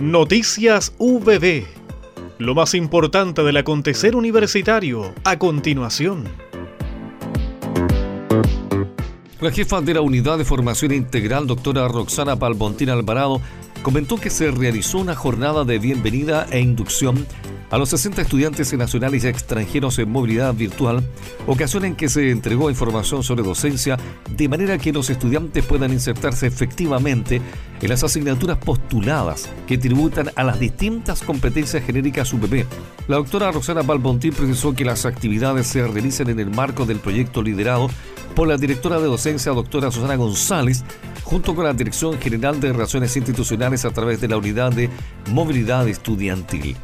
Noticias VB. Lo más importante del acontecer universitario a continuación. La jefa de la Unidad de Formación Integral, doctora Roxana Palmontín Alvarado, comentó que se realizó una jornada de bienvenida e inducción a los 60 estudiantes nacionales y extranjeros en movilidad virtual, ocasión en que se entregó información sobre docencia de manera que los estudiantes puedan insertarse efectivamente en las asignaturas postuladas que tributan a las distintas competencias genéricas UPP. La doctora Rosana Balbontín precisó que las actividades se realizan en el marco del proyecto liderado por la directora de docencia, doctora Susana González, junto con la Dirección General de Relaciones Institucionales a través de la Unidad de Movilidad Estudiantil.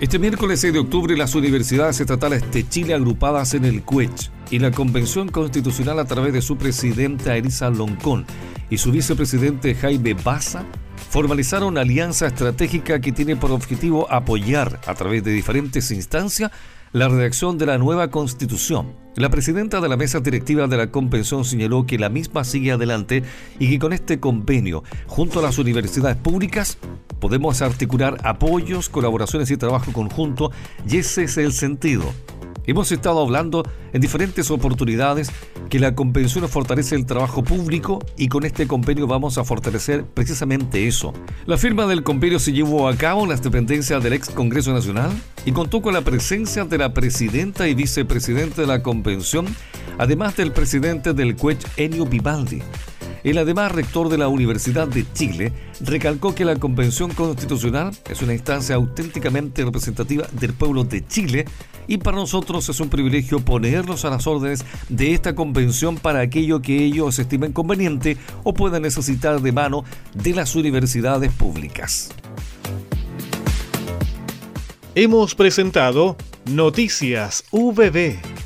Este miércoles 6 de octubre las universidades estatales de Chile agrupadas en el CUECH y la Convención Constitucional a través de su presidenta Elisa Loncón y su vicepresidente Jaime Baza formalizaron una alianza estratégica que tiene por objetivo apoyar a través de diferentes instancias la redacción de la nueva constitución. La presidenta de la mesa directiva de la convención señaló que la misma sigue adelante y que con este convenio, junto a las universidades públicas, podemos articular apoyos, colaboraciones y trabajo conjunto, y ese es el sentido Hemos estado hablando en diferentes oportunidades que la convención fortalece el trabajo público y con este convenio vamos a fortalecer precisamente eso. La firma del convenio se llevó a cabo en las dependencias del ex Congreso Nacional y contó con la presencia de la presidenta y vicepresidente de la convención, además del presidente del CUECH, Enio Vivaldi. El además rector de la Universidad de Chile recalcó que la Convención Constitucional es una instancia auténticamente representativa del pueblo de Chile y para nosotros es un privilegio ponernos a las órdenes de esta convención para aquello que ellos estimen conveniente o puedan necesitar de mano de las universidades públicas. Hemos presentado Noticias VB